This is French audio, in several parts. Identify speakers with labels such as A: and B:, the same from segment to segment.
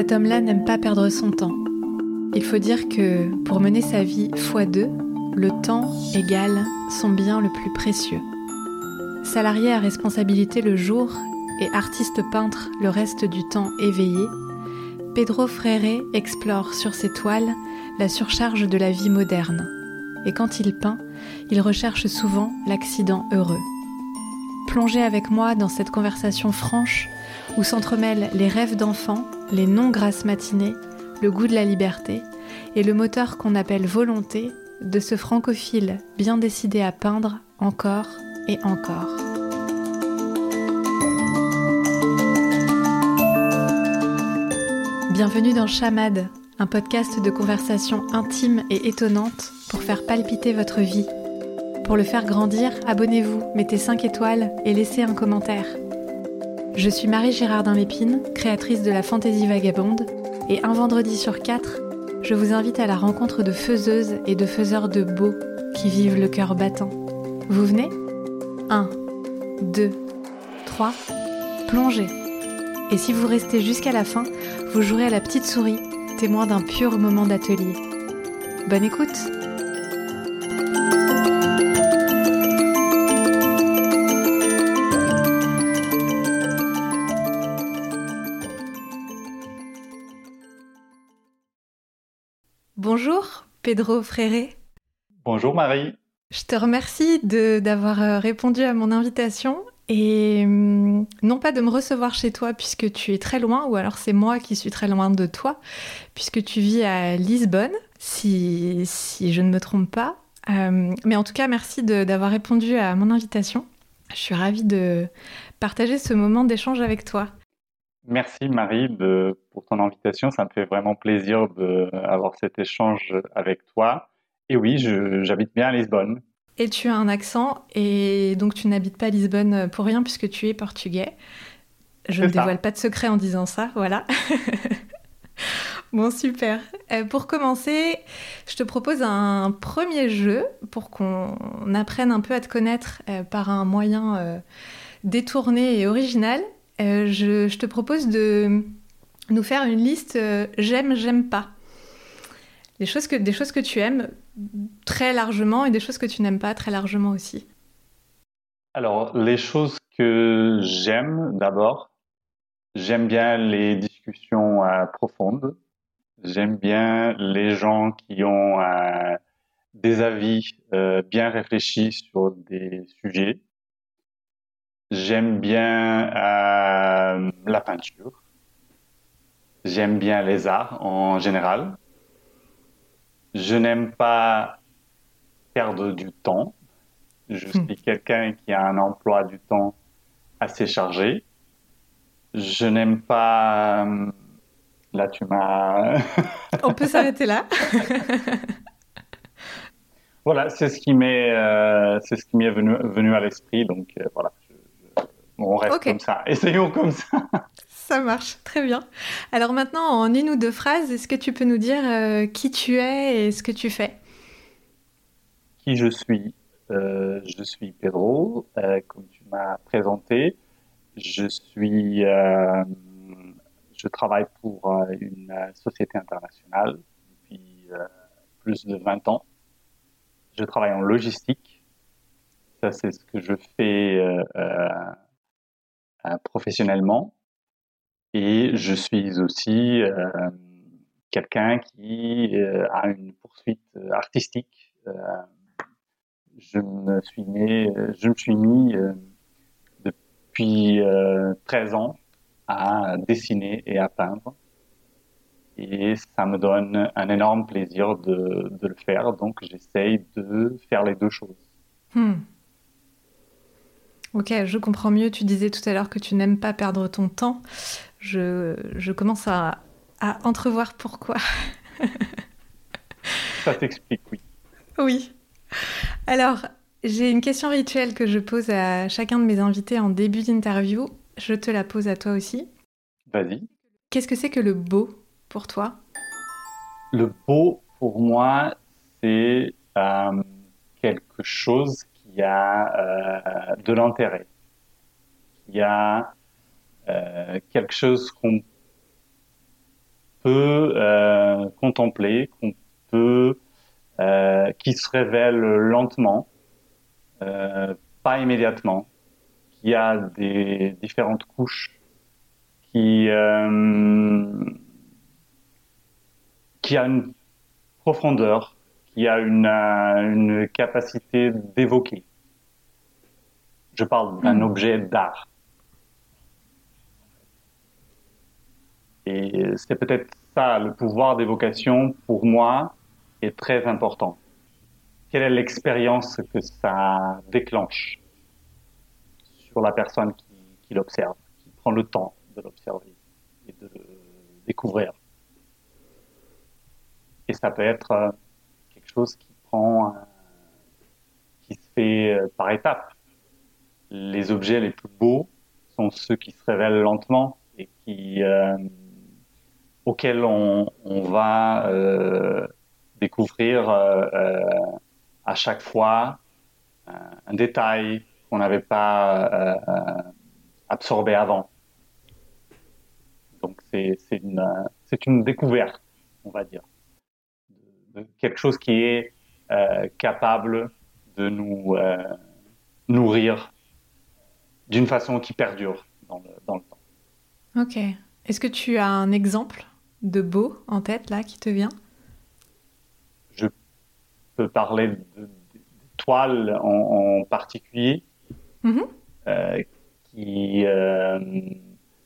A: Cet homme-là n'aime pas perdre son temps. Il faut dire que pour mener sa vie fois deux, le temps égale son bien le plus précieux. Salarié à responsabilité le jour et artiste peintre le reste du temps éveillé, Pedro Freire explore sur ses toiles la surcharge de la vie moderne. Et quand il peint, il recherche souvent l'accident heureux. Plongez avec moi dans cette conversation franche où s'entremêlent les rêves d'enfants, les non-grasses matinées, le goût de la liberté et le moteur qu'on appelle volonté de ce francophile bien décidé à peindre encore et encore. Bienvenue dans Chamade, un podcast de conversation intime et étonnante pour faire palpiter votre vie. Pour le faire grandir, abonnez-vous, mettez 5 étoiles et laissez un commentaire. Je suis Marie Girardin Lépine, créatrice de la Fantaisie Vagabonde, et un vendredi sur quatre, je vous invite à la rencontre de faiseuses et de faiseurs de beau qui vivent le cœur battant. Vous venez? 1, 2, 3, plongez. Et si vous restez jusqu'à la fin, vous jouerez à la petite souris, témoin d'un pur moment d'atelier. Bonne écoute Bonjour Pedro Fréré.
B: Bonjour Marie.
A: Je te remercie d'avoir euh, répondu à mon invitation et hum, non pas de me recevoir chez toi puisque tu es très loin, ou alors c'est moi qui suis très loin de toi, puisque tu vis à Lisbonne, si, si je ne me trompe pas. Hum, mais en tout cas, merci d'avoir répondu à mon invitation. Je suis ravie de partager ce moment d'échange avec toi.
B: Merci Marie de, pour ton invitation. Ça me fait vraiment plaisir d'avoir cet échange avec toi. Et oui, j'habite bien à Lisbonne.
A: Et tu as un accent, et donc tu n'habites pas Lisbonne pour rien puisque tu es portugais. Je ne dévoile pas de secret en disant ça, voilà. bon, super. Euh, pour commencer, je te propose un premier jeu pour qu'on apprenne un peu à te connaître euh, par un moyen euh, détourné et original. Je, je, te propose de nous faire une liste j'aime, j'aime pas. Des choses, que, des choses que tu aimes très largement et des choses que tu n'aimes pas très largement aussi
B: Alors, les choses que j'aime d'abord, j'aime bien les discussions euh, profondes. J'aime bien les gens qui ont euh, des avis euh, bien réfléchis sur des sujets. J'aime bien la peinture. J'aime bien les arts en général. Je n'aime pas perdre du temps. Je hmm. suis quelqu'un qui a un emploi du temps assez chargé. Je n'aime pas. Euh, là, tu m'as.
A: On peut s'arrêter là.
B: voilà, c'est ce qui m'est, euh, c'est ce qui m'est venu, venu à l'esprit. Donc euh, voilà, on reste comme ça. Essayons comme ça.
A: Ça marche, très bien. Alors maintenant, en une ou deux phrases, est-ce que tu peux nous dire euh, qui tu es et ce que tu fais?
B: Qui je suis? Euh, Je suis Pedro, euh, comme tu m'as présenté. Je suis, je travaille pour une société internationale depuis plus de 20 ans. Je travaille en logistique. Ça, c'est ce que je fais professionnellement. Et je suis aussi euh, quelqu'un qui euh, a une poursuite euh, artistique. je me suis mis, depuis 13 ans à dessiner et à peindre. Et ça me donne un énorme plaisir de, de le faire. Donc j'essaye de faire les deux choses. Hmm.
A: Ok, je comprends mieux. Tu disais tout à l'heure que tu n'aimes pas perdre ton temps. Je, je commence à, à, entrevoir pourquoi.
B: Ça t'explique, oui.
A: Oui. Alors, j'ai une question rituelle que je pose à chacun de mes invités en début d'interview. Je te la pose à toi aussi.
B: Vas-y.
A: Qu'est-ce que c'est que le beau pour toi?
B: Le beau, pour moi, c'est euh, quelque chose il y a euh, de l'intérêt, il y a euh, quelque chose qu'on peut contempler, qu'on peut, qui se révèle lentement, pas immédiatement, qui a des différentes couches, qui qui a une profondeur, qui a une, une capacité d'évoquer. Je parle d'un hmm. objet d'art. Et c'est peut-être ça, le pouvoir d'évocation, pour moi, est très important. Quelle est l'expérience que ça déclenche sur la personne qui, qui l'observe, qui prend le temps de l'observer et de le découvrir? Et ça peut être euh, chose qui prend, qui se fait euh, par étapes. Les objets les plus beaux sont ceux qui se révèlent lentement et qui, euh, auxquels on, va découvrir à chaque fois un détail qu'on n'avait pas absorbé avant. Donc c'est une, une découverte, on va dire quelque chose qui est euh, capable de nous euh, nourrir d'une façon qui perdure dans le, temps.
A: Ok. Est-ce que tu as un exemple de beau en tête là qui te vient?
B: Je peux parler de, toiles en, particulier mm-hmm. euh, qui,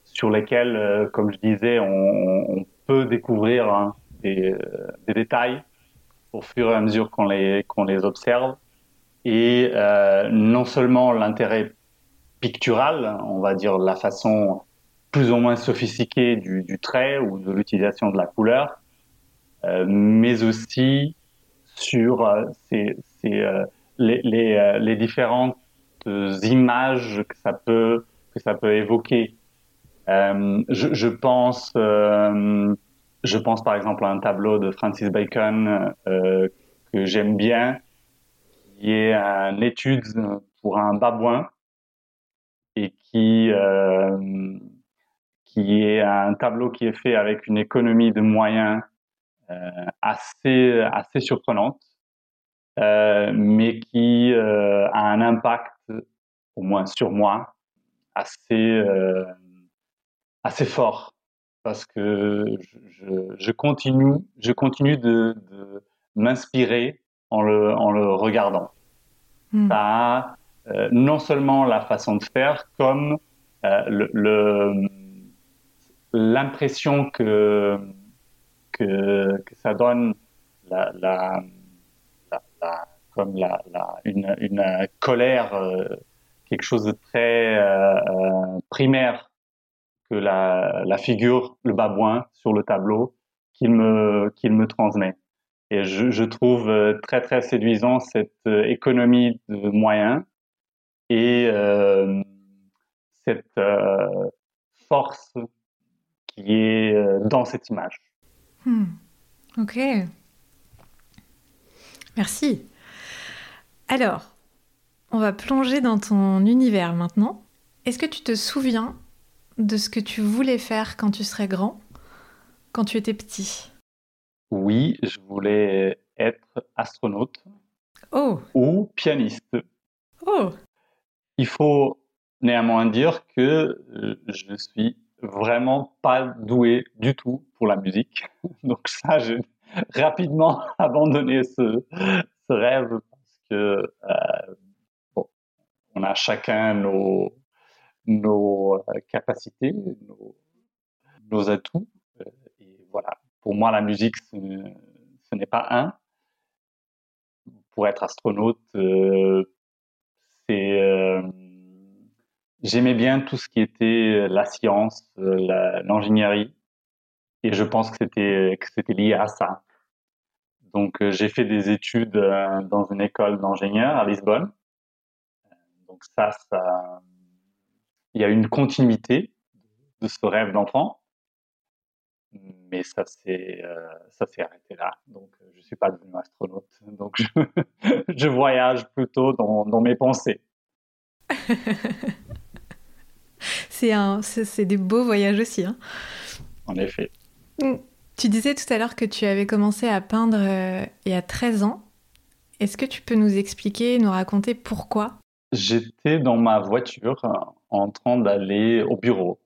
B: sur lesquelles, comme je disais, on, peut découvrir hein, des, détails au fur et à mesure qu'on les, qu'on les observe. Et euh, non seulement l'intérêt pictural, on va dire la façon plus ou moins sophistiquée du, du trait ou de l'utilisation de la couleur, euh, mais aussi sur euh, ces, euh, les, les, les, différentes images que ça peut, que ça peut évoquer. je, pense je pense par exemple à un tableau de Francis Bacon euh, que j'aime bien, qui est une étude pour un babouin et qui euh, qui est un tableau qui est fait avec une économie de moyens euh, assez assez surprenante, euh, mais qui euh, a un impact au moins sur moi assez euh, assez fort parce que je, je, continue, je continue de, de m'inspirer en le, en le regardant. Hmm. Ça a euh, non seulement la façon de faire, comme euh, le, l'impression que, que, que, ça donne la, la, la, comme la, une, une colère, euh, quelque chose de très euh, primaire que la, la figure, le babouin sur le tableau qu'il me, qu'il me transmet. Et je, trouve euh, très très séduisant cette euh, économie de moyens et euh, cette force qui est dans cette image.
A: Hmm. Ok. Merci. Alors, on va plonger dans ton univers maintenant. Est-ce que tu te souviens de ce que tu voulais faire quand tu serais grand, quand tu étais petit
B: Oui, je voulais être astronaute
A: oh.
B: ou pianiste.
A: Oh.
B: Il faut néanmoins dire que euh, je suis vraiment pas doué du tout pour la musique. Donc ça, j'ai rapidement abandonné ce, ce, rêve parce que euh, bon, on a chacun nos, nos euh, capacités, nos, nos atouts. Euh, et voilà, pour moi, la musique, ce, n'est pas un. Pour être astronaute, euh, c'est j'aimais bien tout ce qui était la science, l'ingénierie, et je pense que c'était que c'était lié à ça. Donc j'ai fait des études dans une école d'ingénieurs à Lisbonne. Donc ça, ça il y a une continuité de ce rêve d'enfant, mais ça s'est euh, ça s'est arrêté là. Donc je suis pas devenu astronaute, donc je, je voyage plutôt dans, dans mes pensées.
A: c'est un c'est des beaux voyages aussi. Hein.
B: En effet.
A: Mm. Tu disais tout à l'heure que tu avais commencé à peindre euh, il y a 13 ans. Est-ce que tu peux nous expliquer, nous raconter pourquoi?
B: J'étais dans ma voiture euh, en train d'aller au bureau.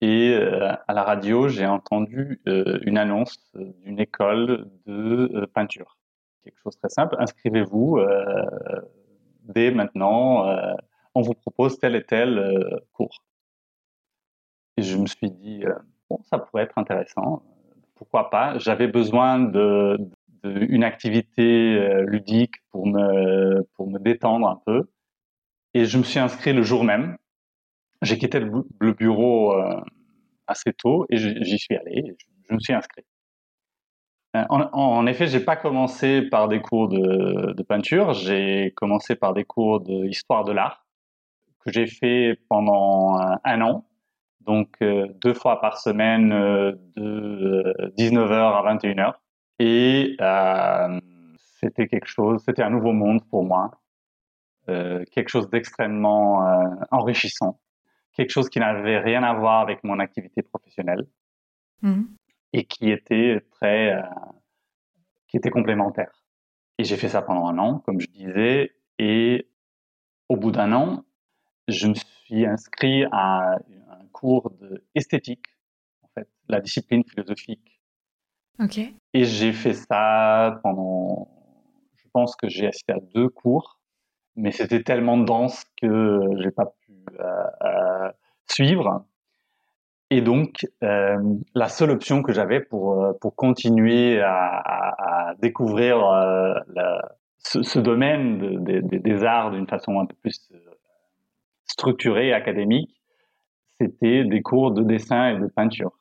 B: Et euh, à la radio, j'ai entendu une annonce d'une école de peinture. Quelque chose de très simple. Inscrivez-vous dès maintenant. on vous propose tel et tel cours. Et je me suis dit, bon, ça pourrait être intéressant. Pourquoi pas? J'avais besoin de, une activité euh, ludique pour me pour me détendre un peu. Et je me suis inscrit le jour même. J'ai quitté le, bureau euh, assez tôt et j'y suis allé. Je, me suis inscrit. Euh, en, en effet, j'ai pas commencé par des cours de, peinture. J'ai commencé par des cours d'histoire de l'art que j'ai fait pendant un an donc euh, deux fois par semaine de 19h euh, à 21h. Et c'était quelque chose, c'était un nouveau monde pour moi, quelque chose d'extrêmement enrichissant, quelque chose qui n'avait rien à voir avec mon activité professionnelle mmh. et qui était très, qui était complémentaire. Et j'ai fait ça pendant un an, comme je disais, et au bout d'un an, je me suis inscrit à cours d'esthétique, en fait, la discipline philosophique.
A: Ok.
B: Et j'ai fait ça pendant, je pense que j'ai assisté à deux cours, mais c'était tellement dense que j'ai pas pu euh, euh, suivre. Et donc, euh, la seule option que j'avais pour, pour continuer à, découvrir ce, domaine des arts d'une façon un peu plus structurée, académique, c'était des cours de dessin et de peinture.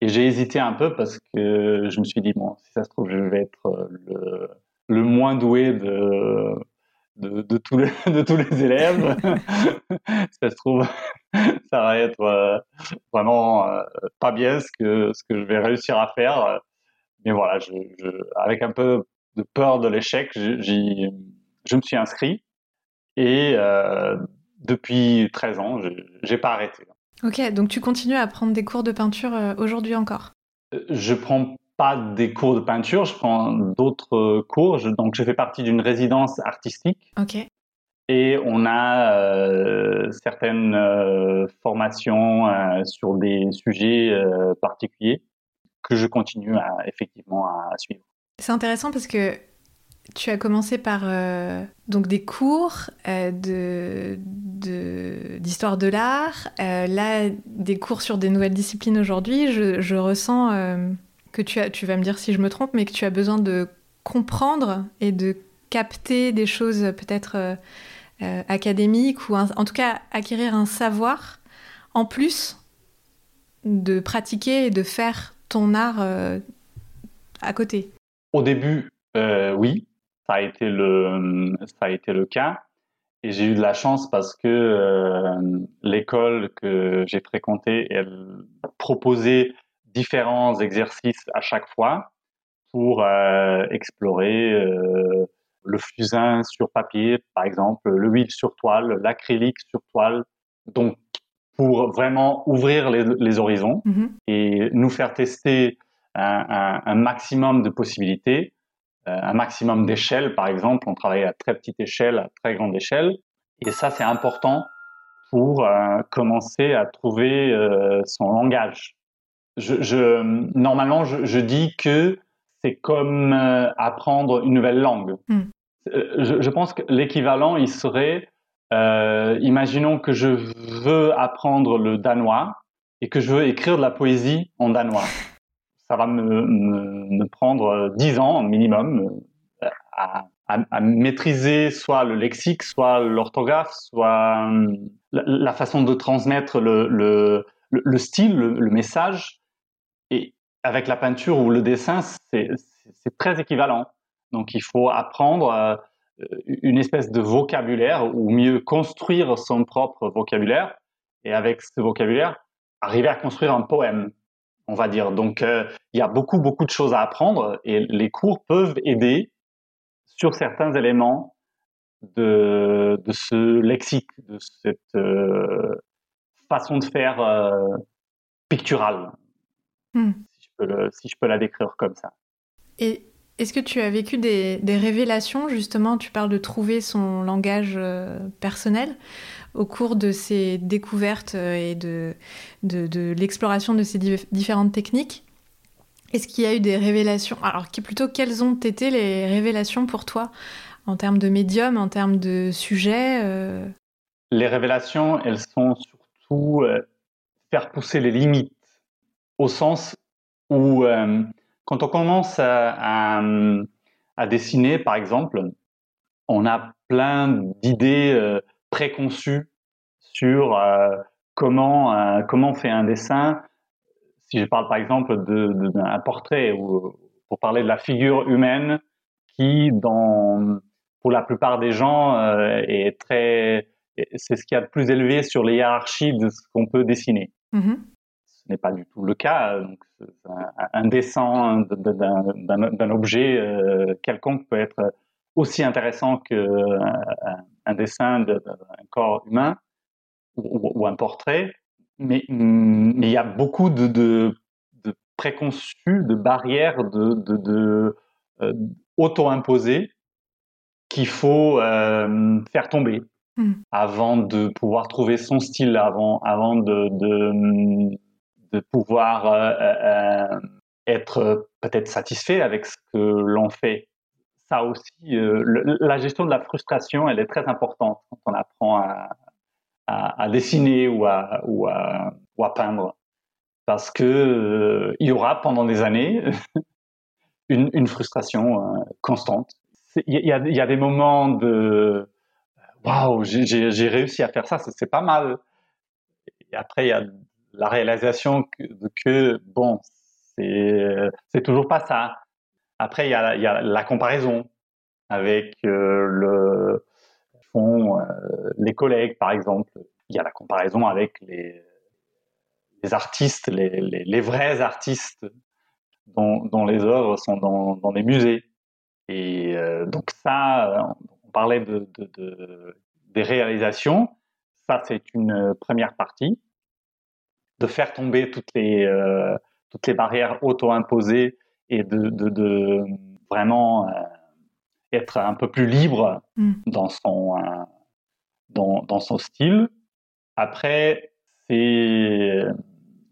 B: Et j'ai hésité un peu parce que je me suis dit, bon, si ça se trouve, je vais être euh, le, le moins doué de, de, de, tous, les, de tous les élèves. ça se trouve, ça va être euh, vraiment euh, pas bien ce que, ce que je vais réussir à faire. Mais voilà, je, je, avec un peu de peur de l'échec, je me suis inscrit. Et euh, depuis 13 ans, j'ai pas arrêté.
A: Ok, donc tu continues à prendre des cours de peinture aujourd'hui encore?
B: Je prends pas des cours de peinture, je prends d'autres cours. donc je fais partie d'une résidence artistique. Et on a euh, certaines formations sur des sujets particuliers que je continue à, effectivement à suivre.
A: C'est intéressant parce que tu as commencé par euh, donc des cours euh, de, d'histoire de, l'art, euh, là des cours sur des nouvelles disciplines aujourd'hui. Je, ressens que tu as, tu vas me dire si je me trompe, mais que tu as besoin de comprendre et de capter des choses peut-être académiques ou en tout cas acquérir un savoir en plus de pratiquer et de faire ton art à côté.
B: Au début, oui, ça a été le, ça a été le cas. Et j'ai eu de la chance parce que euh, l'école que j'ai fréquentée, elle proposait différents exercices à chaque fois pour euh, explorer euh, le fusain sur papier, par exemple, le huile sur toile, l'acrylique sur toile. Donc, pour vraiment ouvrir les, horizons mm-hmm. et nous faire tester un, un maximum de possibilités euh, un maximum d'échelle, par exemple. On travaille à très petite échelle, à très grande échelle. Et ça, c'est important pour commencer à trouver son langage. Je, normalement, je, dis que c'est comme apprendre une nouvelle langue. Hmm. Je, pense que l'équivalent, il serait, imaginons que je veux apprendre le danois et que je veux écrire de la poésie en danois ça va me, prendre dix ans minimum euh, à, maîtriser soit le lexique, soit l'orthographe, soit euh, la, façon de transmettre le, le, style, le, message. Et avec la peinture ou le dessin, c'est très équivalent. Donc il faut apprendre euh, une espèce de vocabulaire, ou mieux construire son propre vocabulaire, et avec ce vocabulaire, arriver à construire un poème on va dire. Donc, euh, il y a beaucoup, beaucoup de choses à apprendre et les cours peuvent aider sur certains éléments de, ce lexique, de cette euh, façon de faire euh, picturale,
A: hmm.
B: si je si je peux la décrire comme ça.
A: Et est-ce que tu as vécu des, révélations, justement, tu parles de trouver son langage euh, personnel au cours de ces découvertes euh, et de, de, l'exploration de ces différentes techniques? Est-ce qu'il y a eu des révélations? Alors, plutôt, quelles ont été les révélations pour toi en termes de médium, en termes de sujet euh?
B: Les révélations, elles sont surtout faire pousser les limites, au sens où quand on commence à, dessiner, par exemple, on a plein d'idées euh, préconçues sur euh, comment, euh, comment on fait un dessin. Si je parle par exemple d'un portrait ou pour parler de la figure humaine qui, pour la plupart des gens, est très, c'est ce qui a de plus élevé sur les hiérarchies de ce qu'on peut dessiner. Mm-hmm n'est pas du tout le cas. Donc, un, dessin d'un objet euh, quelconque peut être aussi intéressant qu'un un dessin d'un corps humain ou, un portrait, mais, il y a beaucoup de, de, préconçus, de barrières, de, euh, auto-imposées qu'il faut euh, faire tomber hmm. avant de pouvoir trouver son style, avant, avant de, de pouvoir euh, euh, euh, être peut-être satisfait avec ce que l'on fait. Ça aussi, la gestion de la frustration, elle est très importante quand on apprend à, dessiner ou à, ou à, peindre. Parce que il y aura pendant des années une, frustration constante. Il y, y, a des moments de waouh, j'ai réussi à faire ça, c'est pas mal. Et après, il y a la réalisation que, bon, c'est toujours pas ça. Après, il y a, y a la comparaison avec euh, le font euh, les collègues, par exemple. Il y a la comparaison avec les, les artistes, les, les, vrais artistes dont, dont, les œuvres sont dans, dans des musées. Et euh, donc ça, on parlait de, de des réalisations. Ça, c'est une première partie de faire tomber toutes les, euh, toutes les barrières auto-imposées et de, de, vraiment euh, être un peu plus libre mm. dans, son, euh, dans, dans, son style. Après, il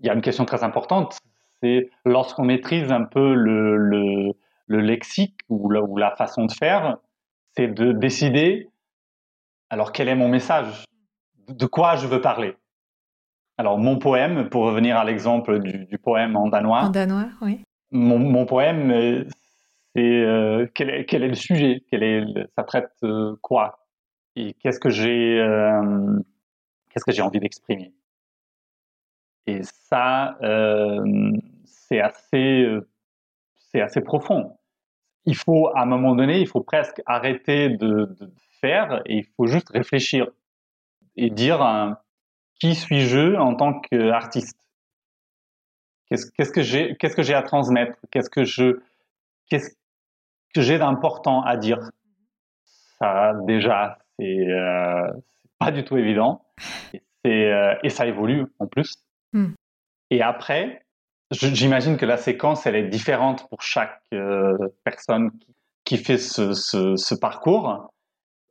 B: y a une question très importante, c'est lorsqu'on maîtrise un peu le, le, le lexique ou la, ou la façon de faire, c'est de décider, alors quel est mon message? De quoi je veux parler? Alors, mon poème, pour revenir à l'exemple du, poème en danois.
A: En danois, oui.
B: Mon, poème, euh, c'est euh, quel, est, quel, est, le sujet? Quel est Ça traite euh, quoi? Et qu'est-ce que j'ai qu'est-ce que j'ai envie d'exprimer? Et ça, c'est assez, c'est assez profond. Il faut, à un moment donné, il faut presque arrêter de, de faire et il faut juste réfléchir et dire qui suis-je en tant qu'artiste? Qu'est-ce que j'ai Qu'est-ce que j'ai à transmettre? Qu'est-ce que je Qu'est-ce que j'ai d'important à dire? Ça déjà, c'est euh, pas du tout évident. Et, euh, et, ça évolue en plus. Hmm. Et après, j'imagine que la séquence, elle est différente pour chaque euh, personne qui, qui fait ce, ce, ce, parcours.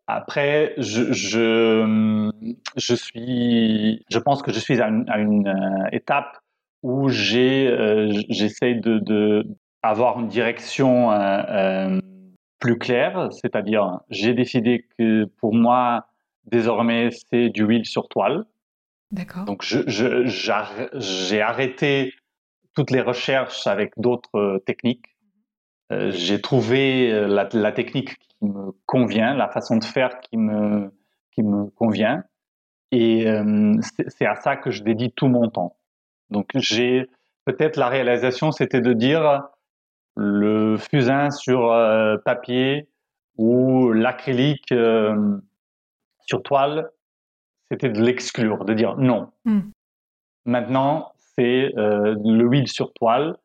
B: Après, je, je, je, suis, je pense que je suis à une, à une euh, étape où j'ai, euh, j'essaye de, de, avoir une direction euh, euh plus claire, c'est-à-dire j'ai décidé que pour moi désormais c'est du huile sur toile.
A: D'accord.
B: Donc je, je, j'ai arrêté toutes les recherches avec d'autres techniques. J'ai trouvé la, la, technique qui me convient, la façon de faire qui me, qui me convient. Et euh, c'est à ça que je dédie tout mon temps. Donc j'ai peut-être la réalisation, c'était de dire le fusain sur euh, papier ou l'acrylique euh, sur toile, c'était de l'exclure, de dire non. Hmm. Maintenant, c'est le huile sur toile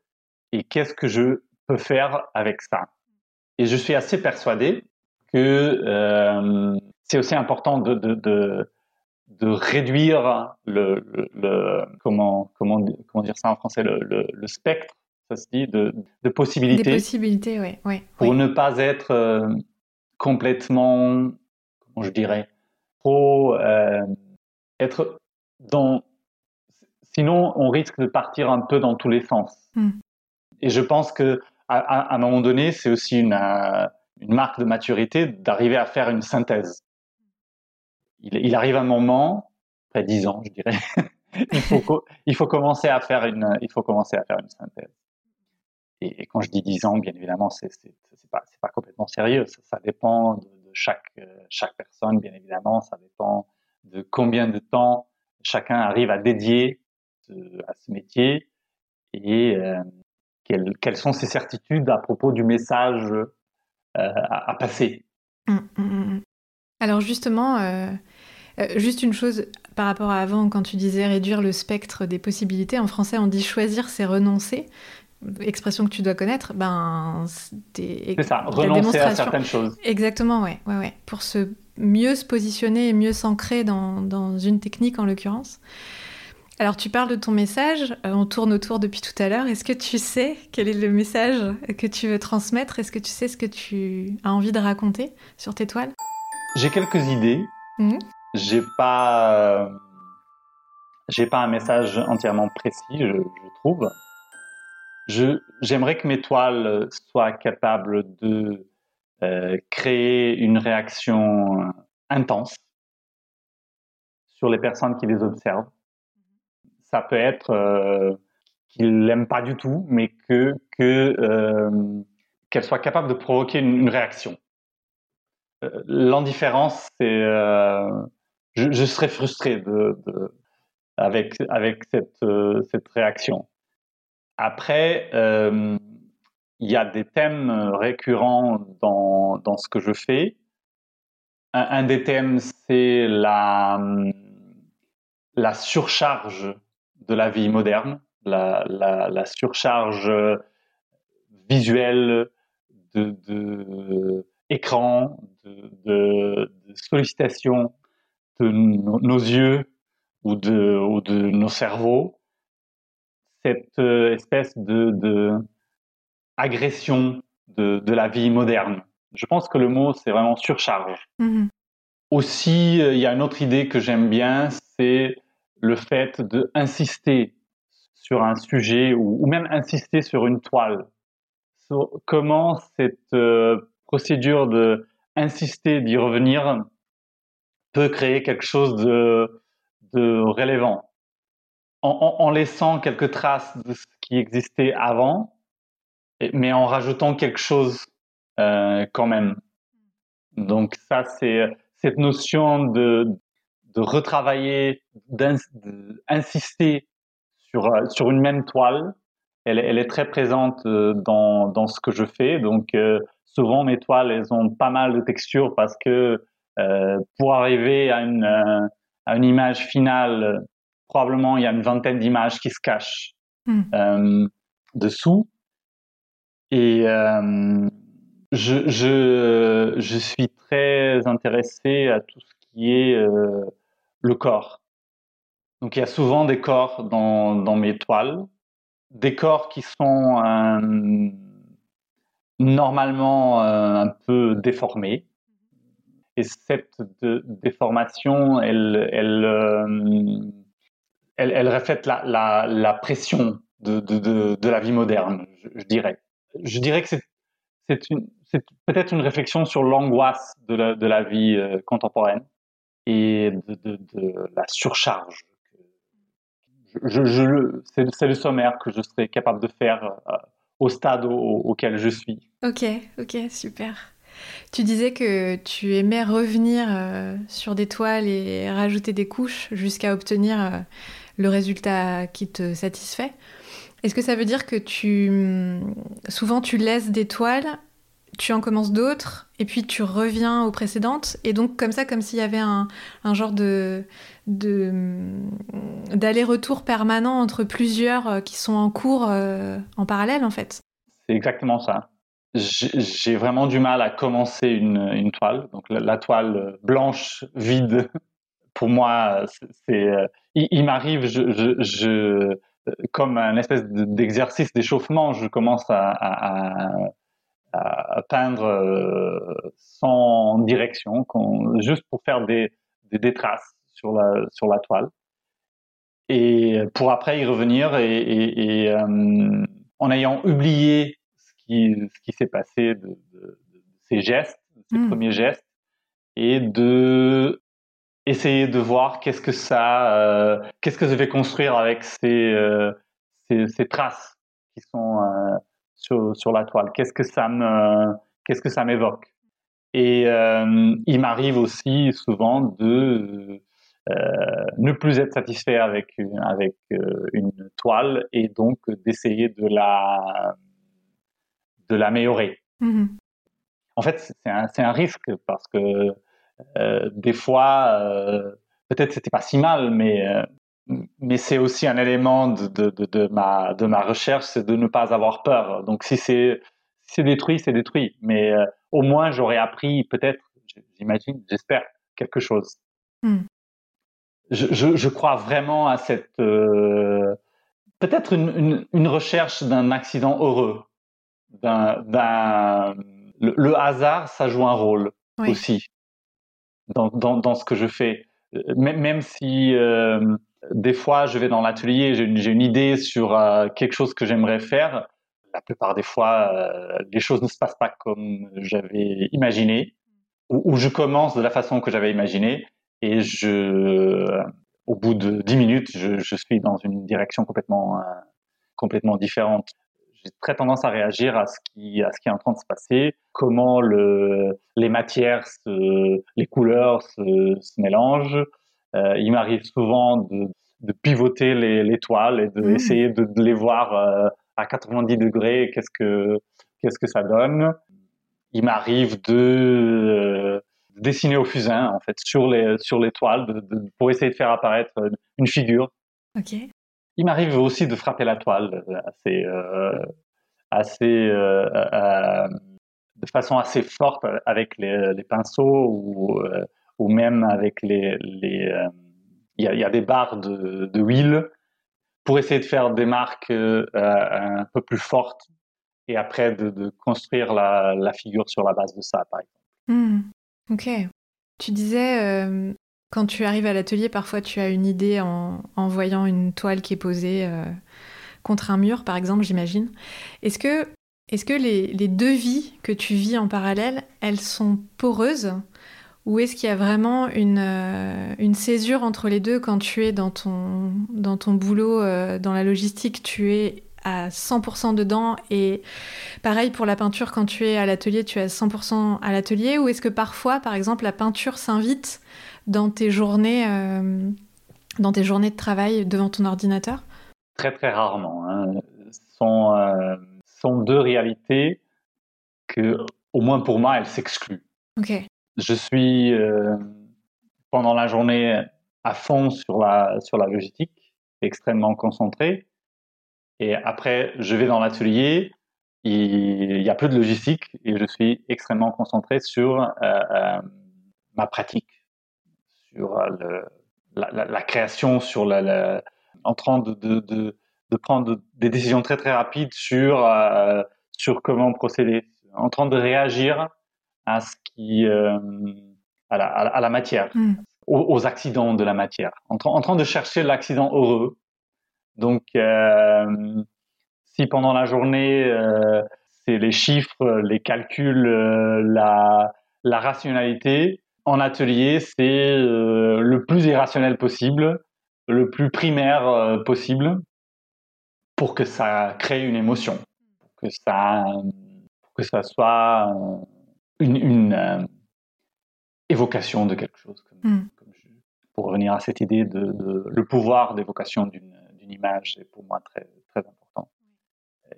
B: et qu'est-ce que je peux faire avec ça? Et je suis assez persuadé que euh, c'est aussi important de, de, de, de réduire le, le, comment, comment, comment dire ça en français, le, le, spectre, ça se dit, de, de possibilités.
A: Des possibilités, oui. Ouais,
B: pour ne pas être euh, complètement, comment je dirais, trop euh, être dans. Sinon, on risque de partir un peu dans tous les sens.
A: Hmm.
B: Et je pense que à, un moment donné, c'est aussi une, euh, une marque de maturité d'arriver à faire une synthèse. Il, arrive un moment, après dix ans, je dirais, il, faut, commencer à faire une, il faut commencer à faire une synthèse. Et, quand je dis dix ans, bien évidemment, c'est pas, pas complètement sérieux. Ça, dépend de, chaque, chaque personne, bien évidemment. Ça dépend de combien de temps chacun arrive à dédier à ce métier et euh, quelles, quelles, sont ses certitudes à propos du message euh, à, à, passer.
A: Mmh, mmh, mmh. Alors justement, euh, euh, juste une chose par rapport à avant, quand tu disais réduire le spectre des possibilités, en français on dit choisir, c'est renoncer. Expression que tu dois connaître, ben
B: c'est ça, renoncer à certaines choses.
A: Exactement, ouais, ouais, ouais, pour se mieux se positionner et mieux s'ancrer dans, dans, une technique en l'occurrence. Alors tu parles de ton message, euh, on tourne autour depuis tout à l'heure. Est-ce que tu sais quel est le message que tu veux transmettre? Est-ce que tu sais ce que tu as envie de raconter sur tes toiles?
B: J'ai quelques idées.
A: Mmh
B: j'ai pas j'ai pas un message entièrement précis, je, je trouve. Je j'aimerais que mes toiles soient capables de euh, créer une réaction intense sur les personnes qui les observent. Ça peut être euh, qu'ils l'aiment pas du tout, mais que euh, qu'elle soit capable de provoquer une, réaction. Euh, l'indifférence, c'est je, je, serais frustré de, avec, avec cette, euh, cette réaction. Après, euh, il y a des thèmes récurrents dans, dans ce que je fais. Un, un des thèmes, c'est la, la surcharge de la vie moderne, la, la, la surcharge visuelle de, de écran, de, de, de sollicitation de nos yeux ou de, ou de nos cerveaux, cette euh, espèce de, de agression de, de, la vie moderne. Je pense que le mot, c'est vraiment surcharge.
A: Mmh.
B: Aussi, euh, il y a une autre idée que j'aime bien, c'est le fait d'insister sur un sujet ou, même insister sur une toile. Sur comment cette euh, procédure de insister, d'y revenir, peut créer quelque chose de, de relevant? En, laissant quelques traces de ce qui existait avant, mais en rajoutant quelque chose euh, quand même. Donc ça, c'est cette notion de, de retravailler, d'insister sur, sur une même toile. Elle, elle est très présente euh, dans, dans ce que je fais. Donc euh, souvent, mes toiles, elles ont pas mal de textures parce que euh, pour arriver à une, euh, à une image finale, probablement il y a une vingtaine d'images qui se cachent
A: mm.
B: euh, dessous. Et euh, je, je, je, suis très intéressé à tout ce qui est euh, le corps. Donc il y a souvent des corps dans, mes toiles, des corps qui sont euh, normalement un peu déformés, et cette déformation, euh, elle, reflète la, pression de, la vie moderne, je, dirais. Je dirais que c'est peut-être une réflexion sur l'angoisse de la, vie euh, contemporaine et de, la surcharge. C'est le sommaire que je serais capable de faire euh, au stade au, auquel je suis.
A: Ok, ok, super. Tu disais que tu aimais revenir euh, sur des toiles et rajouter des couches jusqu'à obtenir euh, le résultat qui te satisfait. Est-ce que ça veut dire que tu mm, souvent tu laisses des toiles, tu en commences d'autres et puis tu reviens aux précédentes et donc comme ça comme s'il y avait un, un genre de mm, d'aller-retour permanent entre plusieurs euh, qui sont en cours en parallèle en fait.
B: C'est exactement ça j'ai vraiment du mal à commencer une, une toile. Donc la, toile blanche, vide, pour moi, c'est, il, il m'arrive, je, comme un espèce d'exercice d'échauffement, je commence à, peindre sans direction, juste pour faire des, des, traces sur la, sur la toile. Et pour après y revenir et, en ayant oublié ce qui, ce qui s'est passé de, ces gestes, ces mmh. premiers gestes, et de essayer de voir qu'est-ce que ça, euh, qu'est-ce que je vais construire avec ces, euh, ces, ces, traces qui sont euh, sur, sur, la toile. Qu'est-ce que ça me, qu'est-ce que ça m'évoque? Et il m'arrive aussi souvent de ne plus être satisfait avec une, avec une toile et donc d'essayer de la de l'améliorer. Mmh en fait, c'est un, un risque parce que euh, des fois, euh, peut-être c'était pas si mal, mais euh, mais c'est aussi un élément de, de, de, ma de ma recherche, c'est de ne pas avoir peur. Donc si c'est c'est détruit, c'est détruit. Mais au moins j'aurais appris peut-être, j'imagine, j'espère quelque chose. Hmm. Je, je, je, crois vraiment à cette peut-être une, une, une, recherche d'un accident heureux, d'un le, le, hasard, ça joue un rôle aussi dans, dans, dans, ce que je fais. Euh, même si euh, des fois je vais dans l'atelier, j'ai une, idée sur euh, quelque chose que j'aimerais faire, la plupart des fois euh, les choses ne se passent pas comme j'avais imaginé, ou, je commence de la façon que j'avais imaginé, et je, au bout de dix minutes, je, suis dans une direction complètement, complètement différente j'ai très tendance à réagir à ce qui est en train de se passer, comment le, les matières, les couleurs se mélangent. Euh, il m'arrive souvent de, de, pivoter les, les toiles et d'essayer de, mmh. de, les voir euh, à 90 degrés. Qu'est-ce que qu'est-ce que ça donne Il m'arrive de euh, dessiner au fusain en fait sur les sur les toiles pour essayer de faire apparaître une figure.
A: Ok.
B: Il m'arrive aussi de frapper la toile assez, euh, assez, euh, euh, de façon assez forte avec les, les pinceaux ou, ou même avec les, les il y, a, y, a, des barres de, de huile pour essayer de faire des marques un peu plus fortes et après de, de construire la, la, figure sur la base de ça, par exemple.
A: Mmh. Ok. Tu disais quand tu arrives à l'atelier, parfois tu as une idée en, en, voyant une toile qui est posée euh, contre un mur, par exemple, j'imagine. Est-ce que, est que les, les, deux vies que tu vis en parallèle, elles sont poreuses? Ou est-ce qu'il y a vraiment une, euh, une, césure entre les deux quand tu es dans ton, dans ton boulot, euh, dans la logistique, tu es à 100% dedans et pareil pour la peinture quand tu es à l'atelier tu es à 100% à l'atelier? Ou est-ce que parfois par exemple la peinture s'invite dans tes journées, euh, dans tes journées de travail devant ton ordinateur?
B: Très très rarement. Hein. Ce sont, euh, sont deux réalités que, au moins pour moi, elles s'excluent.
A: Ok.
B: Je suis euh, pendant la journée à fond sur la sur la logistique, extrêmement concentré. Et après, je vais dans l'atelier, il y a peu de logistique et je suis extrêmement concentré sur euh, euh, ma pratique sur la, création, sur la, en train de, de, de, prendre des décisions très très rapides sur sur comment procéder, en train de réagir à ce qui euh, à, la, à, la, matière, mm. aux, aux, accidents de la matière, en, en train de chercher l'accident heureux. Donc, euh, si pendant la journée euh, c'est les chiffres, les calculs, la, la rationalité, en atelier, c'est le plus irrationnel possible, le plus primaire possible, pour que ça crée une émotion, pour que ça, pour que ça soit une, une euh, évocation de quelque chose. Comme, mm. comme je, pour revenir à cette idée de, de le pouvoir d'évocation d'une image, c'est pour moi très, très important.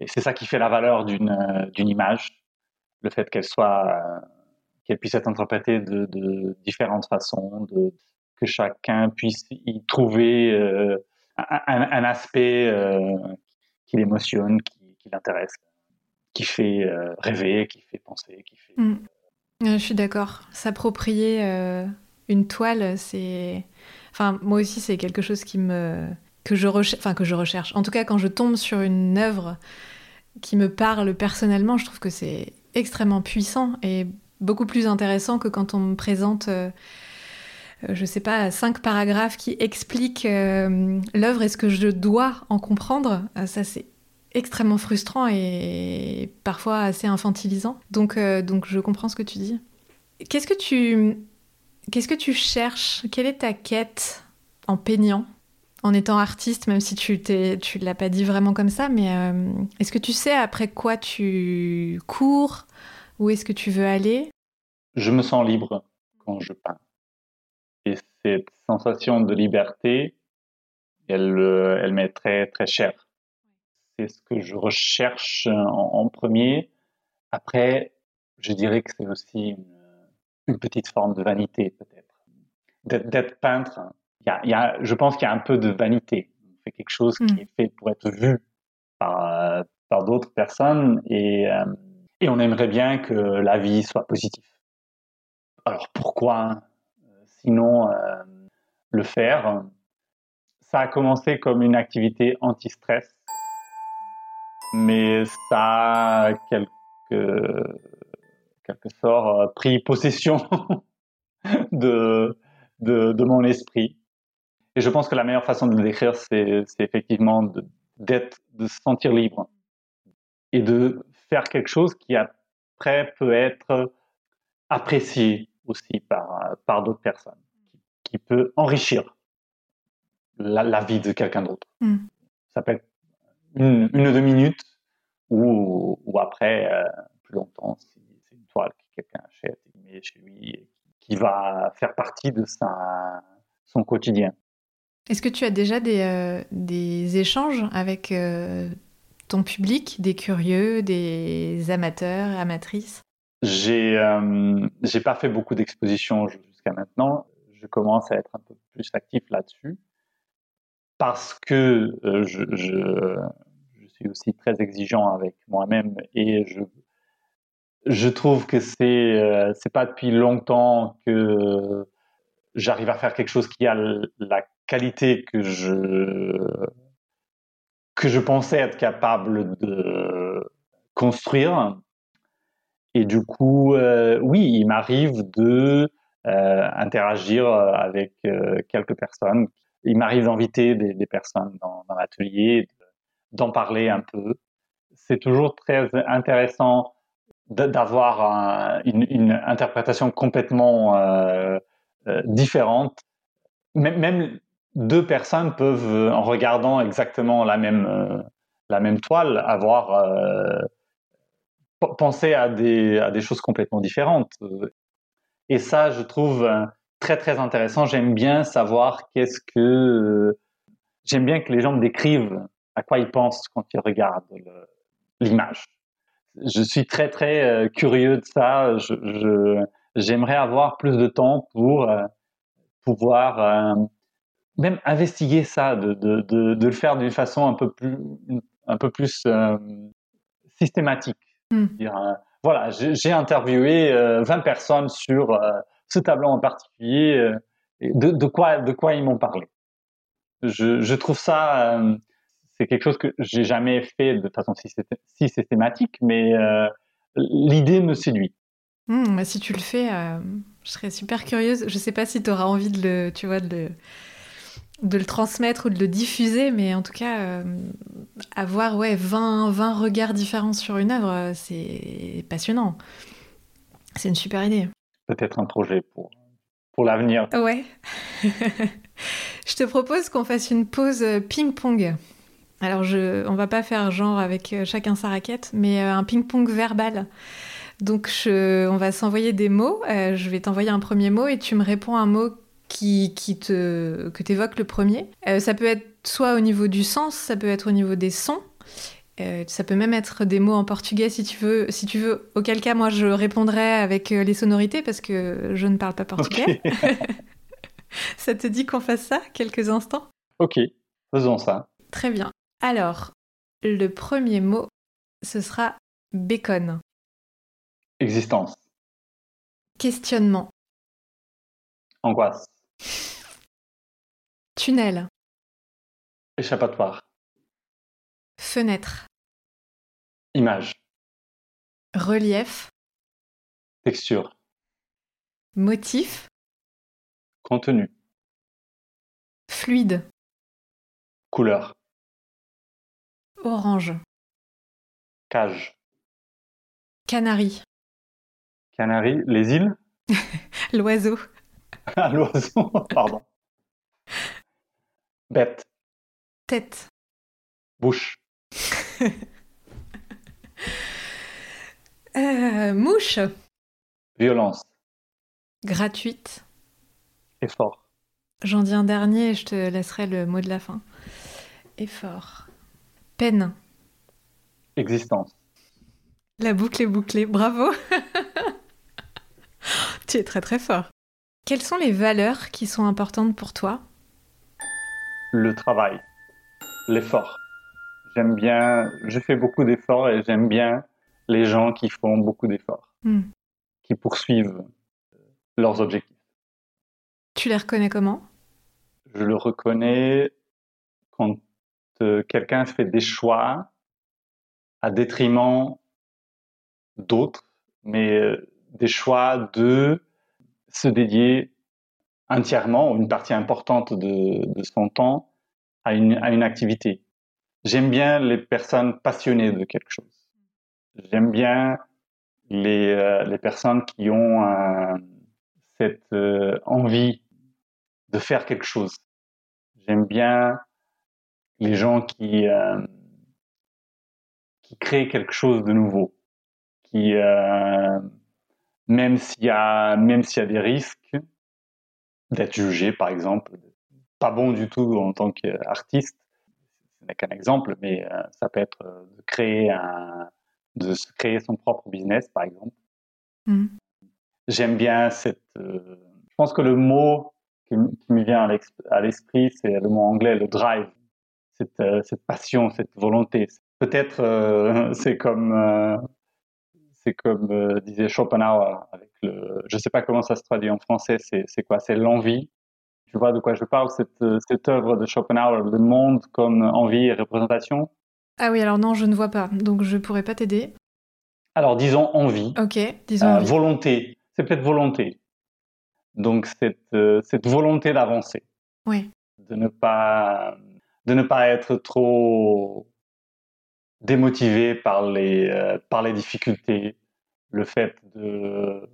B: Et c'est ça qui fait la valeur d'une image, le fait qu'elle soit qu'elle puisse être interprétée de, de, différentes façons, de, que chacun puisse y trouver euh, un, un, aspect euh, qui l'émotionne, qui, qui l'intéresse, qui fait euh, rêver, qui fait penser, qui fait.
A: Mmh. Je suis d'accord. S'approprier euh, une toile, c'est, enfin moi aussi c'est quelque chose que je recherche. En tout cas, quand je tombe sur une œuvre qui me parle personnellement, je trouve que c'est extrêmement puissant et beaucoup plus intéressant que quand on me présente, euh, euh, je sais pas, cinq paragraphes qui expliquent euh, l'œuvre et ce que je dois en comprendre. ça, c'est extrêmement frustrant et parfois assez infantilisant. Donc, donc je comprends ce que tu dis. Qu'est-ce que tu, qu'est-ce que tu cherches? Quelle est ta quête en peignant en étant artiste, même si tu ne tu l'as pas dit vraiment comme ça, mais est-ce que tu sais après quoi tu cours? Où est-ce que tu veux aller?
B: Je me sens libre quand je peins. Et cette sensation de liberté, elle, euh, elle m'est très, très chère. C'est ce que je recherche en, premier. Après, je dirais que c'est aussi une, petite forme de vanité, peut-être. D'être peintre, y y a, je pense qu'il y a un peu de vanité. On fait quelque chose qui hmm. est fait pour être vu par, par d'autres personnes et, euh, et on aimerait bien que la vie soit positive. Alors pourquoi sinon euh, le faire? Ça a commencé comme une activité anti-stress, mais ça a quelque, quelque sorte pris possession de, de, de, mon esprit. Et je pense que la meilleure façon de le décrire, c'est effectivement d'être, de se sentir libre et de faire quelque chose qui après peut être apprécié aussi par, par d'autres personnes, qui, peut enrichir la, vie de quelqu'un d'autre. Hmm. Ça peut être une, une ou deux minutes ou, ou après euh, plus longtemps, si c'est une toile que quelqu'un achète et chez lui, qui va faire partie de sa, son quotidien.
A: Est-ce que tu as déjà des, euh, des échanges avec euh, ton public, des curieux, des amateurs, amatrices?
B: J'ai j'ai pas fait beaucoup d'expositions jusqu'à maintenant. Je commence à être un peu plus actif là-dessus parce que je, aussi très exigeant avec moi-même et je je trouve que c'est c'est pas depuis longtemps que j'arrive à faire quelque chose qui a la qualité que je que je pensais être capable de construire. Et du coup, euh, oui, il m'arrive de euh, interagir avec euh, quelques personnes. Il m'arrive d'inviter des, des, personnes dans, dans l'atelier, d'en parler un peu. C'est toujours très intéressant d'avoir une, interprétation complètement euh, euh, différente. Même, deux personnes peuvent, en regardant exactement la même, euh, la même toile, avoir pensé à des, à des choses complètement différentes. Et ça, je trouve très très intéressant. J'aime bien savoir qu'est-ce que j'aime bien que les gens me décrivent à quoi ils pensent quand ils regardent l'image. Je suis très très curieux de ça. Je, j'aimerais avoir plus de temps pour pouvoir même investiguer ça, de, de, de, de le faire d'une façon un peu plus, un peu plus euh, systématique. Hmm. Dire, euh, voilà, j'ai interviewé 20 euh, personnes sur ce tableau en particulier. de, de, quoi, de quoi ils m'ont parlé. Je, je, trouve ça, c'est quelque chose que j'ai jamais fait de façon si, systématique, mais l'idée me séduit.
A: Hmm, si tu le fais, je serais super curieuse. Je sais pas si tu auras envie de le, tu vois, de le de le transmettre ou de le diffuser, mais en tout cas, euh, avoir ouais, 20, 20 regards différents sur une œuvre, euh, c'est passionnant. C'est une super idée.
B: Peut-être un projet pour, pour l'avenir.
A: Ouais. je te propose qu'on fasse une pause euh, ping-pong. Alors, je, on va pas faire genre avec chacun sa raquette, mais un ping-pong verbal. Donc, je, on va s'envoyer des mots. je vais t'envoyer un premier mot et tu me réponds un mot qui, qui te, que t'évoques le premier. Euh, ça peut être soit au niveau du sens, ça peut être au niveau des sons. Euh, ça peut même être des mots en portugais si tu veux. Si tu veux, auquel cas moi je répondrai avec euh, les sonorités parce que je ne parle pas portugais. ça te dit qu'on fasse ça quelques instants?
B: Ok, faisons ça.
A: Très bien. Alors, le premier mot, ce sera bacon.
B: Existence.
A: Questionnement.
B: Angoisse.
A: Tunnel.
B: Échappatoire.
A: Fenêtre.
B: Image.
A: Relief.
B: Texture.
A: Motif.
B: Contenu.
A: Fluide.
B: Couleur.
A: Orange.
B: Cage.
A: Canari.
B: Canari. Les îles?
A: L'oiseau.
B: Ah, l'oiseau, pardon. Bête.
A: Tête.
B: Bouche.
A: Euh, mouche.
B: Violence.
A: Gratuite.
B: Effort.
A: J'en dis un dernier et je te laisserai le mot de la fin. Effort. Peine.
B: Existence.
A: La boucle est bouclée. Bravo. tu es très très fort. Quelles sont les valeurs qui sont importantes pour toi?
B: Le travail. L'effort. J'aime bien, je fais beaucoup d'efforts et j'aime bien les gens qui font beaucoup d'efforts,
A: Hmm.
B: qui poursuivent leurs objectifs.
A: Tu les reconnais comment?
B: Je le reconnais quand quelqu'un fait des choix à détriment d'autres, mais euh, des choix de se dédier entièrement ou une partie importante de, son temps à une, à une activité. J'aime bien les personnes passionnées de quelque chose. J'aime bien les, euh, les personnes qui ont cette euh, envie de faire quelque chose. J'aime bien les gens qui, euh, qui créent quelque chose de nouveau, qui, euh, même s'il y a, même y a des risques d'être jugé, par exemple, pas bon du tout en tant qu'artiste, ce n'est qu'un exemple, mais euh, ça peut être de créer un, de se créer son propre business, par exemple.
A: Hmm.
B: J'aime bien cette. euh, je pense que le mot qui, me vient à l'esprit, c'est le mot anglais, le drive. Cette, euh, cette passion, cette volonté. Peut-être euh, c'est comme euh, c'est comme euh, disait Schopenhauer avec le. Je sais pas comment ça se traduit en français. C'est quoi? C'est l'envie. Tu vois de quoi je parle Cette cette œuvre de Schopenhauer, le monde comme envie et représentation?
A: Ah oui, alors non, je ne vois pas, donc je pourrais pas t'aider.
B: Alors disons envie.
A: Ok, disons. Envie.
B: volonté, c'est peut-être volonté. Donc cette, cette volonté d'avancer,
A: Oui.
B: de ne pas de ne pas être trop démotivé par les euh, par les difficultés, le fait de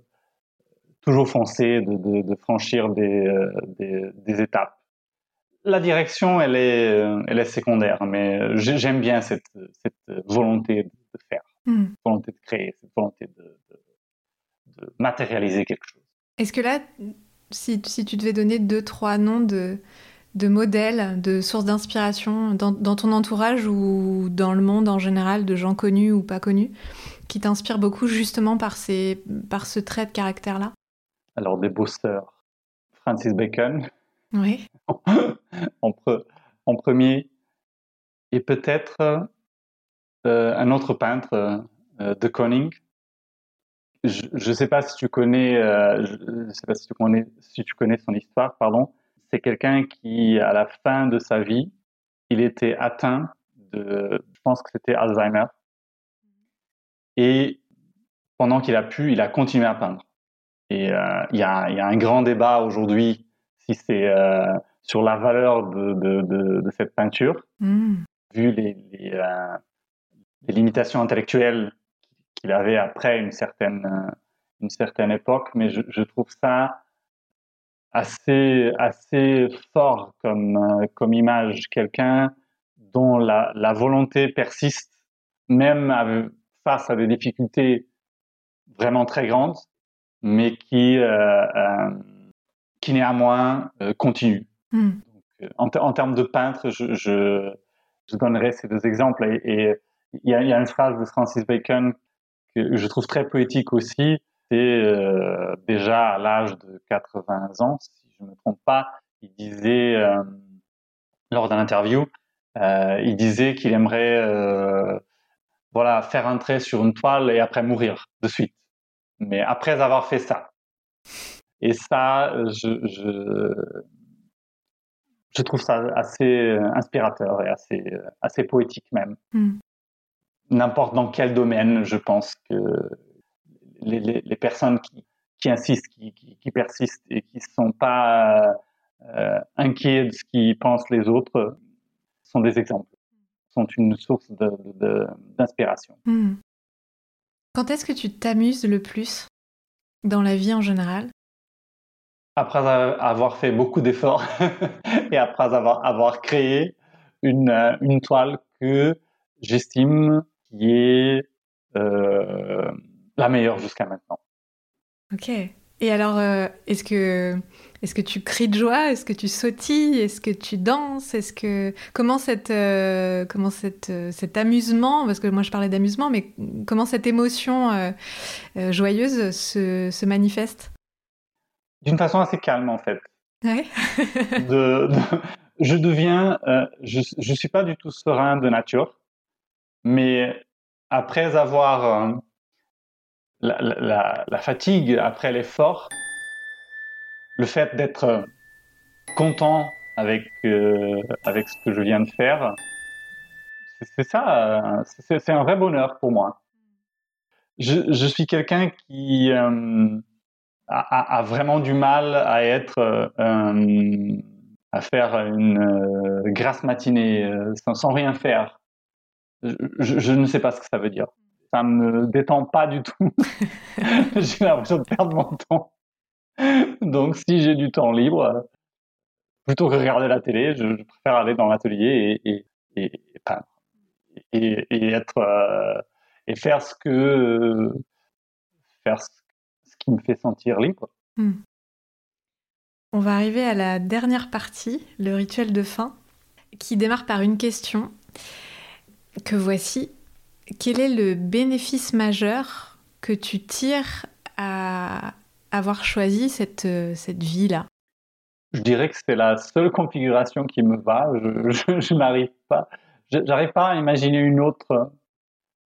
B: toujours foncer, de, de, de franchir des, euh, des, des étapes. La direction, elle est euh, elle est secondaire, mais j'ai- j'aime bien cette cette volonté de faire,
A: Hmm.
B: cette volonté de créer, cette volonté de, de, de matérialiser quelque chose.
A: Est-ce que là, si, si tu devais donner deux, trois noms de, de modèles, de sources d'inspiration dans, dans ton entourage ou dans le monde en général, de gens connus ou pas connus, qui t'inspirent beaucoup justement par, ces, par ce trait de caractère-là?
B: Alors, des bosseurs. Francis Bacon,
A: Oui.
B: en, pre- en premier. Et peut-être euh, un autre peintre, euh, de Koning. Je ne sais pas si tu connais, euh, je, je sais pas si tu connais, si tu connais son histoire, pardon. C'est quelqu'un qui, à la fin de sa vie, il était atteint de, je pense que c'était Alzheimer. Et pendant qu'il a pu, il a continué à peindre. Et euh, il y, a, il y a un grand débat aujourd'hui si c'est euh, sur la valeur de, de, de, de cette peinture,
A: Hmm.
B: vu les, les, euh, les limitations intellectuelles qu'il avait après une certaine, une certaine époque. Mais je, je trouve ça assez, assez fort comme, euh, comme image. Quelqu'un dont la, la volonté persiste, même avec- face à des difficultés vraiment très grandes, mais qui, euh, euh, qui néanmoins euh, continue.
A: Hmm.
B: En, en termes de peintre, je, je, je donnerai ces deux exemples. Et y, il y a une phrase de Francis Bacon que je trouve très poétique aussi. Euh, déjà à l'âge de 80 ans, si je ne me trompe pas, il disait euh, lors d'un interview, euh, il disait qu'il aimerait voilà faire un trait sur une toile et après mourir de suite. Mais après avoir fait ça. Et ça, je, je je trouve ça assez inspirateur et assez, assez poétique même. Hmm. N'importe dans quel domaine, je pense que les, les, personnes qui, qui insistent, qui, qui, persistent et qui ne sont pas euh, inquiets de ce qu'ils pensent les autres sont des exemples, sont une source d'inspiration. De, hmm.
A: Quand est-ce que tu t'amuses le plus dans la vie en général?
B: Après avoir fait beaucoup d'efforts et après avoir, avoir créé une, une toile que j'estime qui est euh, la meilleure jusqu'à maintenant.
A: Ok. Et alors, euh, est-ce que est-ce que tu cries de joie? Est-ce que tu sautilles? Est-ce que tu danses? Est-ce que comment cette euh, comment cette, euh, cet amusement parce que moi je parlais d'amusement mais comment cette émotion joyeuse se, se manifeste?
B: D'une façon assez calme en fait.
A: Ouais.
B: de, je deviens je je suis pas du tout serein de nature mais après avoir la, fatigue après l'effort, le fait d'être content avec, euh, avec ce que je viens de faire, c'est ça, c'est un vrai bonheur pour moi. Je, je suis quelqu'un qui euh, a, vraiment du mal à être, euh, à faire une grasse matinée sans, rien faire. Je, ne sais pas ce que ça veut dire ça me détend pas du tout. j'ai l'impression de perdre mon temps. Donc, si j'ai du temps libre, plutôt que regarder la télé, je, préfère aller dans l'atelier et, et, peindre. Et, être euh, et faire ce que faire ce, qui me fait sentir libre. Hmm.
A: On va arriver à la dernière partie, le rituel de fin, qui démarre par une question que voici. Quel est le bénéfice majeur que tu tires à avoir choisi cette, cette vie-là?
B: Je dirais que c'est la seule configuration qui me va. Je, n'arrive pas, à imaginer une autre,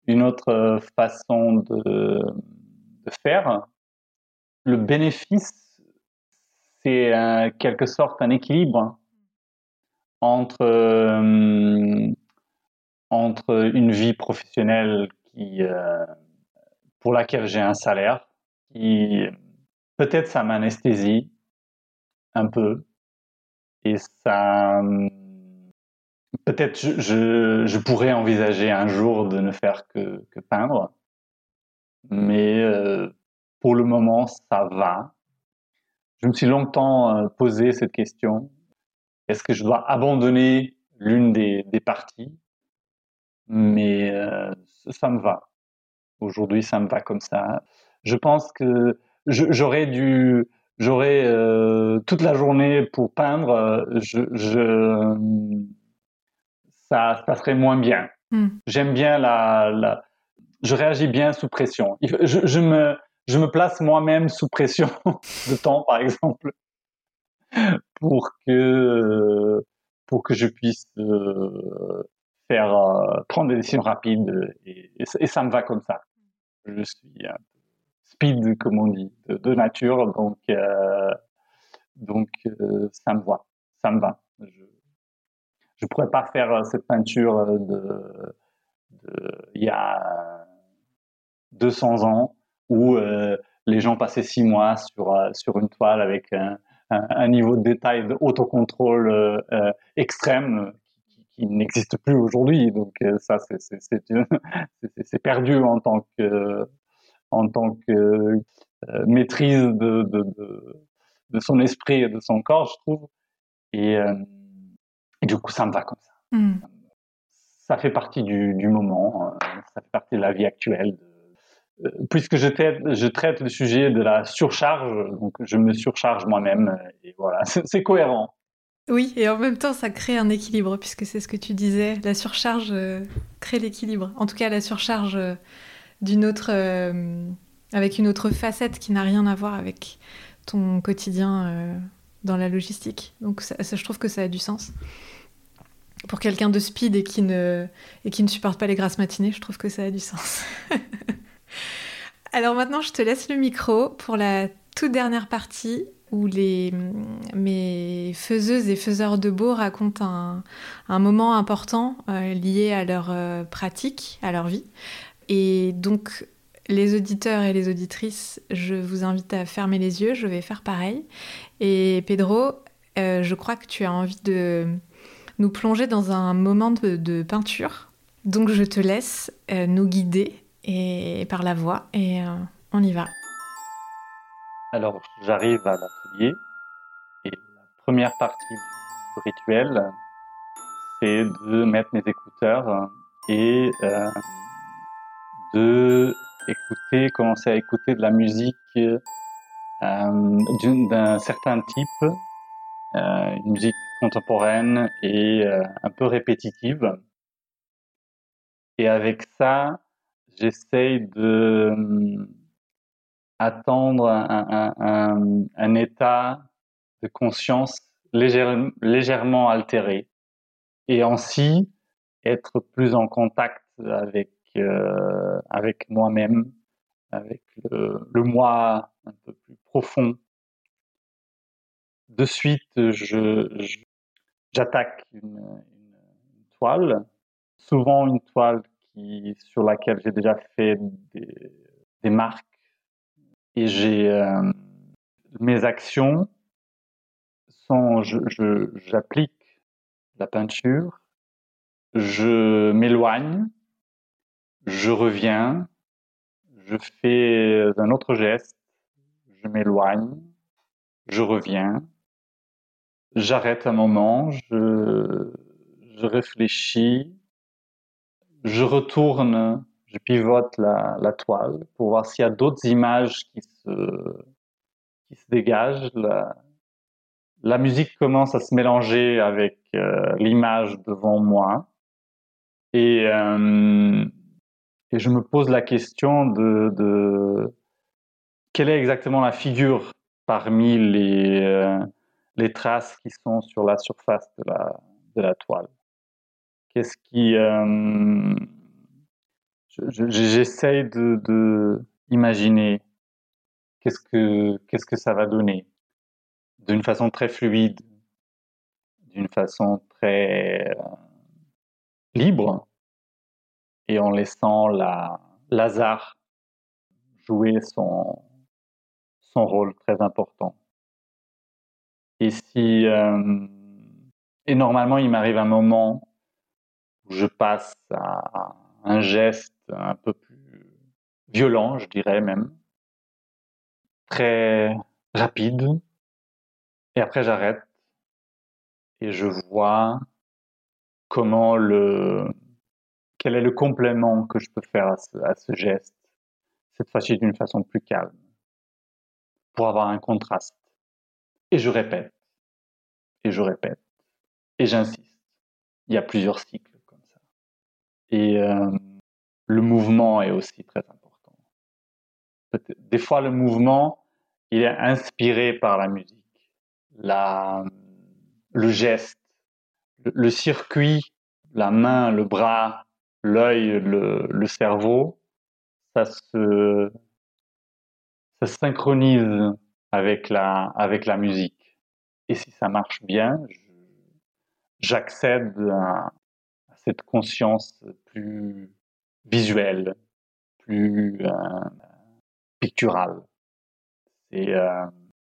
B: une autre façon de, faire. Le bénéfice, c'est en quelque sorte un équilibre entre euh, entre une vie professionnelle qui, euh, pour laquelle j'ai un salaire, qui peut-être ça m'anesthésie un peu, et ça, peut-être je, je, pourrais envisager un jour de ne faire que, que peindre, mais euh, pour le moment ça va. Je me suis longtemps euh, posé cette question. Est-ce que je dois abandonner l'une des, des parties? Mais euh, ça me va. Aujourd'hui, ça me va comme ça. Je pense que j'aurais dû, j'aurais euh, toute la journée pour peindre. Je, je ça, ça serait moins bien. Hmm. J'aime bien la, la, je réagis bien sous pression. Je, je me, je me place moi-même sous pression de temps, par exemple, pour que, pour que je puisse euh, faire euh, prendre des décisions rapides et, ça me va comme ça. Je suis un speed comme on dit de, nature donc euh, donc euh, ça me va ça me va. Je je pourrais pas faire cette peinture de, il y a 200 ans où les gens passaient six mois sur sur une toile avec un, un, niveau de détail de autocontrôle extrême qui n'existe plus aujourd'hui. Donc euh, ça, c'est perdu en tant que en tant que euh, maîtrise de, de, de, de, son esprit et de son corps, je trouve. Et, euh, et du coup, ça me va comme ça. Hmm. Ça fait partie du, du, moment, ça fait partie de la vie actuelle. Puisque je traite, je traite le sujet de la surcharge, donc je me surcharge moi-même, et voilà, c'est cohérent.
A: Oui, et en même temps, ça crée un équilibre, puisque c'est ce que tu disais, la surcharge euh, crée l'équilibre. En tout cas, la surcharge euh, d'une autre, euh, avec une autre facette qui n'a rien à voir avec ton quotidien dans la logistique. Donc, ça, je trouve que ça a du sens. Pour quelqu'un de speed et qui, ne, et qui ne supporte pas les grasses matinées, je trouve que ça a du sens. Alors maintenant, je te laisse le micro pour la toute dernière partie où les, mes faiseuses et faiseurs de beau racontent un, moment important euh, lié à leur euh, pratique, à leur vie. Et donc, les auditeurs et les auditrices, je vous invite à fermer les yeux, je vais faire pareil. Et Pedro, euh, je crois que tu as envie de nous plonger dans un moment de, peinture. Donc je te laisse nous guider et, par la voix et on y va.
B: Alors, j'arrive à l'atelier et la première partie du rituel, c'est de mettre mes écouteurs et euh, de écouter, commencer à écouter de la musique euh, d'un certain type, euh, une musique contemporaine et un peu répétitive. Et avec ça, j'essaye de attendre un, état de conscience légèrement altéré et ainsi être plus en contact avec, euh, avec moi-même, avec le, moi un peu plus profond. De suite, je, j'attaque une, toile, souvent une toile qui, sur laquelle j'ai déjà fait des, des marques et j'ai euh, mes actions sont j'applique la peinture, je m'éloigne, je reviens, je fais un autre geste, je m'éloigne, je reviens, j'arrête un moment, je, je réfléchis, je retourne je pivote la, toile pour voir s'il y a d'autres images qui se, qui se dégagent. La, musique commence à se mélanger avec euh, l'image devant moi. Et, euh, et je me pose la question de, de, quelle est exactement la figure parmi les, euh, les traces qui sont sur la surface de la, de la toile? Qu'est-ce qui j'essaye de, qu'est-ce que qu'est-ce que ça va donner d'une façon très fluide, d'une façon très euh, libre et en laissant la Lazare jouer son son rôle très important. Et si euh, et normalement il m'arrive un moment où je passe à un geste un peu plus violent, je dirais même, très rapide. Et après, j'arrête et je vois comment le, quel est le complément que je peux faire à ce, geste, cette fois-ci d'une façon plus calme, pour avoir un contraste. Et je répète, et je répète, et j'insiste. Il y a plusieurs cycles. Et euh, le mouvement est aussi très important. Des fois, le mouvement, il est inspiré par la musique, la, le geste, le, circuit, la main, le bras, l'œil, le, cerveau, ça se, ça se synchronise avec la, avec la musique. Et si ça marche bien, j'accède à cette conscience plus visuel, plus euh, pictural. Et, euh,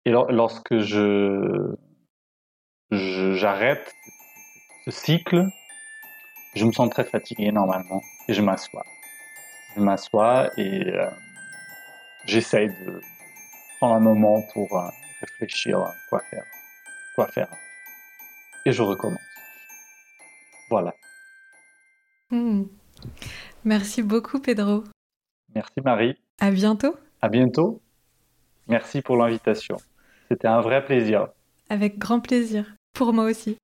B: lorsque je j'arrête ce cycle, je me sens très fatigué normalement et je m'assois. Je m'assois et euh, j'essaye de prendre un moment pour réfléchir à quoi faire, quoi faire. Et je recommence. Voilà.
A: Hmm. Merci beaucoup, Pedro.
B: Merci, Marie.
A: À bientôt.
B: À bientôt. Merci pour l'invitation. C'était un vrai plaisir.
A: Avec grand plaisir. Pour moi aussi.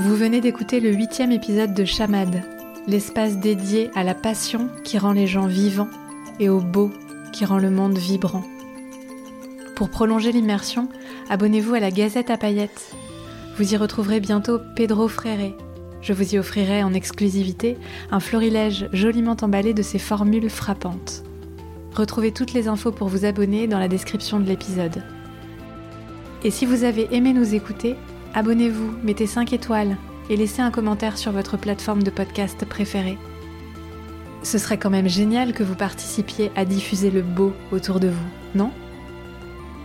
A: Vous venez d'écouter le huitième épisode de Chamade, l'espace dédié à la passion qui rend les gens vivants et au beau qui rend le monde vibrant. Pour prolonger l'immersion, abonnez-vous à la Gazette à paillettes. Vous y retrouverez bientôt Pedro Fréré, Je vous y offrirai en exclusivité un florilège joliment emballé de ces formules frappantes. Retrouvez toutes les infos pour vous abonner dans la description de l'épisode. Et si vous avez aimé nous écouter, abonnez-vous, mettez 5 étoiles et laissez un commentaire sur votre plateforme de podcast préférée. Ce serait quand même génial que vous participiez à diffuser le beau autour de vous, non?